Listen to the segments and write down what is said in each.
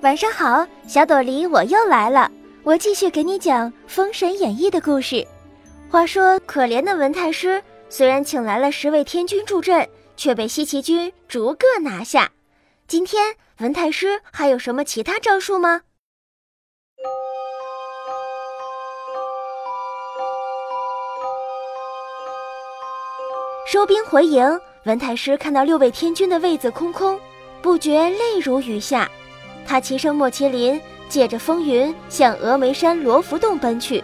晚上好，小朵梨，我又来了。我继续给你讲《封神演义》的故事。话说，可怜的文太师虽然请来了十位天君助阵，却被西岐军逐个拿下。今天，文太师还有什么其他招数吗？收兵回营，文太师看到六位天君的位子空空，不觉泪如雨下。他骑上莫麒麟，借着风云向峨眉山罗浮洞奔去。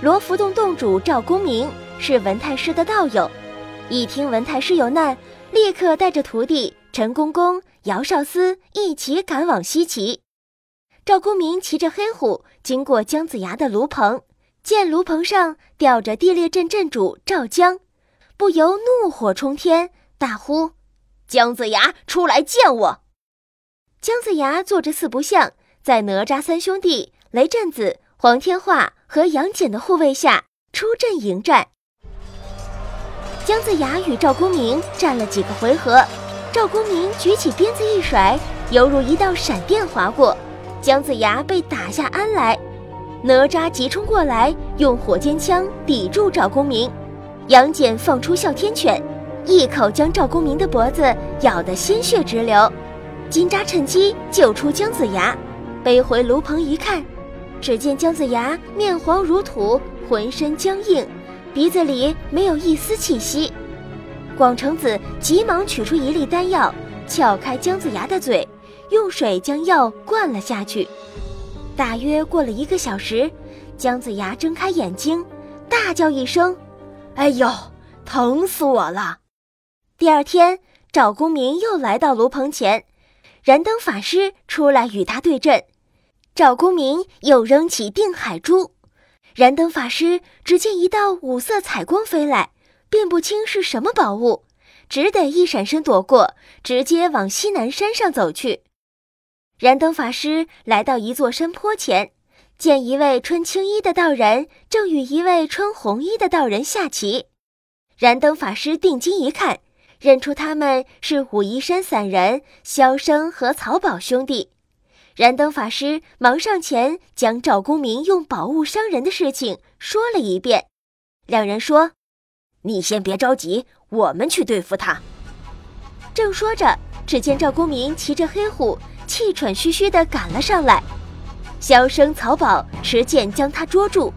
罗浮洞洞主赵公明是文太师的道友，一听文太师有难，立刻带着徒弟陈公公、姚少司一起赶往西岐。赵公明骑着黑虎经过姜子牙的炉棚，见炉棚上吊着地裂阵阵主赵江，不由怒火冲天，大呼：“姜子牙，出来见我！”姜子牙坐着四不像，在哪吒三兄弟、雷震子、黄天化和杨戬的护卫下出阵迎战。姜子牙与赵公明战了几个回合，赵公明举起鞭子一甩，犹如一道闪电划过，姜子牙被打下鞍来。哪吒急冲过来，用火尖枪抵住赵公明，杨戬放出哮天犬，一口将赵公明的脖子咬得鲜血直流。金吒趁机救出姜子牙，背回炉棚一看，只见姜子牙面黄如土，浑身僵硬，鼻子里没有一丝气息。广成子急忙取出一粒丹药，撬开姜子牙的嘴，用水将药灌了下去。大约过了一个小时，姜子牙睁开眼睛，大叫一声：“哎呦，疼死我了！”第二天，赵公明又来到炉棚前。燃灯法师出来与他对阵，赵公明又扔起定海珠，燃灯法师只见一道五色彩光飞来，辨不清是什么宝物，只得一闪身躲过，直接往西南山上走去。燃灯法师来到一座山坡前，见一位穿青衣的道人正与一位穿红衣的道人下棋，燃灯法师定睛一看。认出他们是武夷山散人萧生和曹宝兄弟，燃灯法师忙上前将赵公明用宝物伤人的事情说了一遍。两人说：“你先别着急，我们去对付他。”正说着，只见赵公明骑着黑虎，气喘吁吁地赶了上来。萧生、曹宝持剑将他捉住。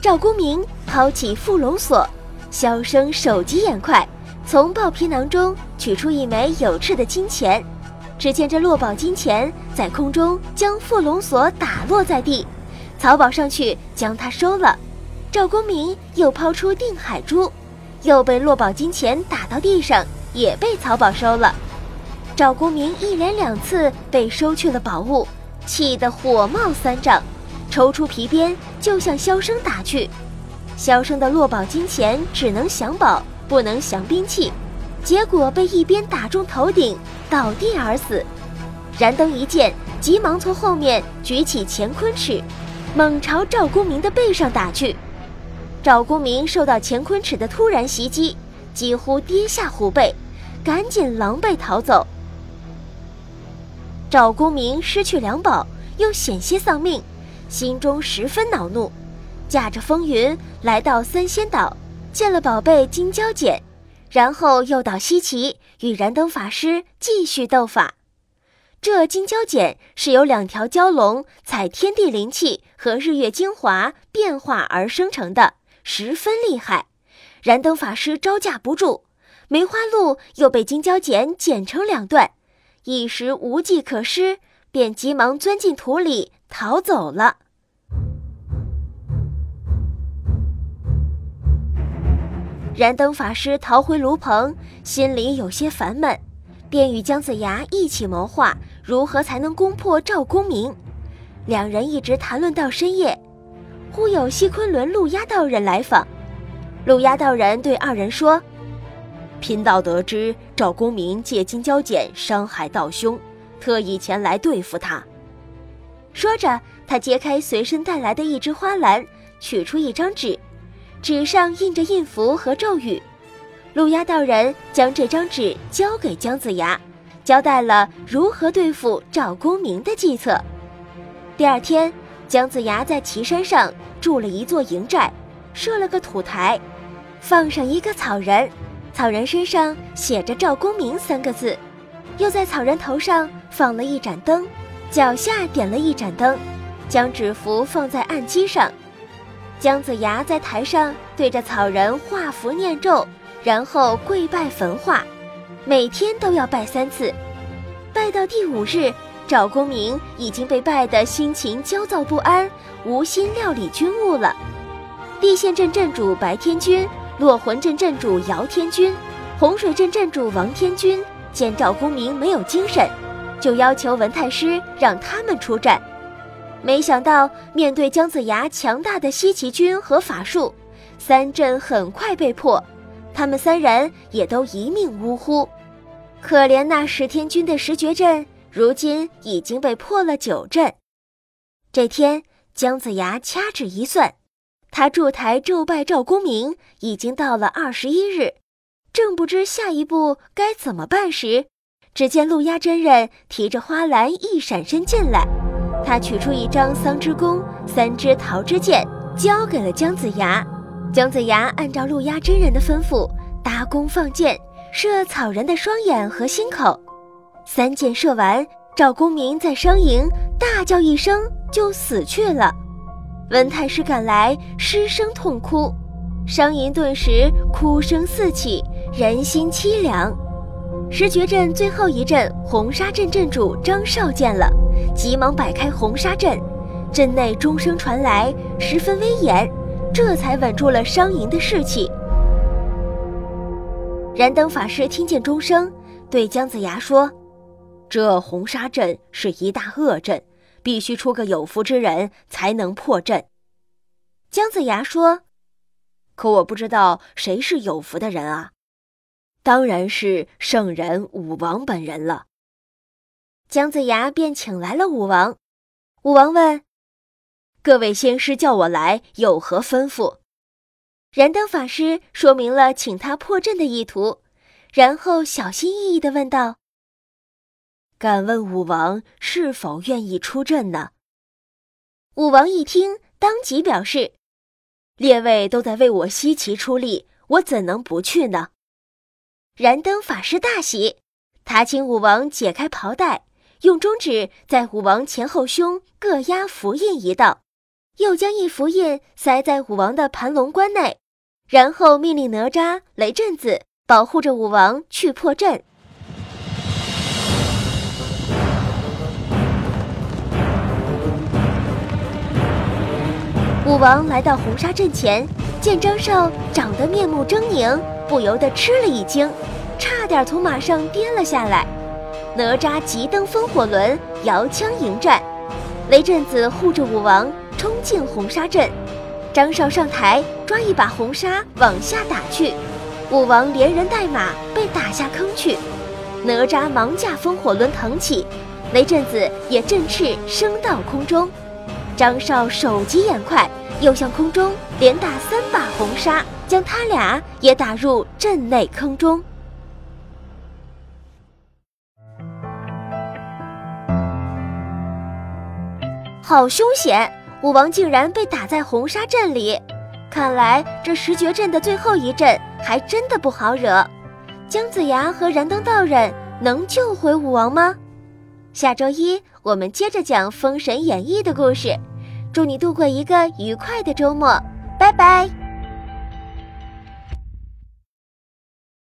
赵公明抛起缚龙索，萧生手疾眼快。从豹皮囊中取出一枚有翅的金钱，只见这落宝金钱在空中将缚龙索打落在地，曹宝上去将它收了。赵公明又抛出定海珠，又被落宝金钱打到地上，也被曹宝收了。赵公明一连两次被收去了宝物，气得火冒三丈，抽出皮鞭就向萧生打去。萧生的落宝金钱只能降宝。不能降兵器，结果被一鞭打中头顶，倒地而死。燃灯一见，急忙从后面举起乾坤尺，猛朝赵公明的背上打去。赵公明受到乾坤尺的突然袭击，几乎跌下虎背，赶紧狼狈逃走。赵公明失去两宝，又险些丧命，心中十分恼怒，驾着风云来到三仙岛。见了宝贝金蛟剪，然后又到西岐与燃灯法师继续斗法。这金蛟剪是由两条蛟龙采天地灵气和日月精华变化而生成的，十分厉害。燃灯法师招架不住，梅花鹿又被金蛟剪剪成两段，一时无计可施，便急忙钻进土里逃走了。燃灯法师逃回炉棚，心里有些烦闷，便与姜子牙一起谋划如何才能攻破赵公明。两人一直谈论到深夜，忽有西昆仑陆压道人来访。陆压道人对二人说：“贫道得知赵公明借金蛟剪伤害道兄，特意前来对付他。”说着，他揭开随身带来的一只花篮，取出一张纸。纸上印着印符和咒语，路压道人将这张纸交给姜子牙，交代了如何对付赵公明的计策。第二天，姜子牙在岐山上筑了一座营寨，设了个土台，放上一个草人，草人身上写着“赵公明”三个字，又在草人头上放了一盏灯，脚下点了一盏灯，将纸符放在案几上。姜子牙在台上对着草人画符念咒，然后跪拜焚化，每天都要拜三次，拜到第五日。赵公明已经被拜得心情焦躁不安，无心料理军务了。地县镇镇主白天君、落魂镇镇主姚天君、洪水镇镇主王天君见赵公明没有精神，就要求文太师让他们出战。没想到面对姜子牙强大的西岐军和法术，三阵很快被破，他们三人也都一命呜呼。可怜那十天军的石绝阵。如今已经被破了九阵。这天，姜子牙掐指一算，他筑台咒拜赵公明已经到了二十一日，正不知下一步该怎么办时，只见陆压真人提着花篮一闪身进来，他取出一张桑之弓、三支桃枝箭，交给了姜子牙。姜子牙按照陆压真人的吩咐，搭弓放箭，射草人的双眼和心口。三箭射完，赵公明在商营大叫一声，就死去了。文太师赶来，失声痛哭，商营顿时哭声四起，人心凄凉。石绝镇最后一阵红沙镇镇主张绍见了，急忙摆开红沙阵，阵内钟声传来，十分威严，这才稳住了商营的士气。燃灯法师听见钟声，对姜子牙说。这红沙阵是一大恶阵，必须出个有福之人才能破阵。姜子牙说：“可我不知道谁是有福的人啊。”当然是圣人武王本人了。姜子牙便请来了武王。武王问：“各位仙师叫我来，有何吩咐？”燃灯法师说明了请他破阵的意图，然后小心翼翼地问道。敢问武王是否愿意出阵呢？武王一听，当即表示：“列位都在为我西岐出力，我怎能不去呢？”燃灯法师大喜，他请武王解开袍带，用中指在武王前后胸各压符印一道，又将一符印塞在武王的盘龙棺内，然后命令哪吒、雷震子保护着武王去破阵。武王来到红沙阵前，见张绍长得面目狰狞，不由得吃了一惊，差点从马上跌了下来。哪吒急登风火轮，摇枪迎战，雷震子护着武王冲进红沙阵，张绍上台抓一把红沙往下打去，武王连人带马被打下坑去，哪吒忙驾风火轮腾起，雷震子也振翅升到空中。张绍手疾眼快，又向空中连打三把红沙，将他俩也打入阵内坑中。好凶险！武王竟然被打在红沙阵里，看来这十绝阵的最后一阵还真的不好惹。姜子牙和燃灯道人能救回武王吗？下周一我们接着讲《封神演义》的故事，祝你度过一个愉快的周末，拜拜。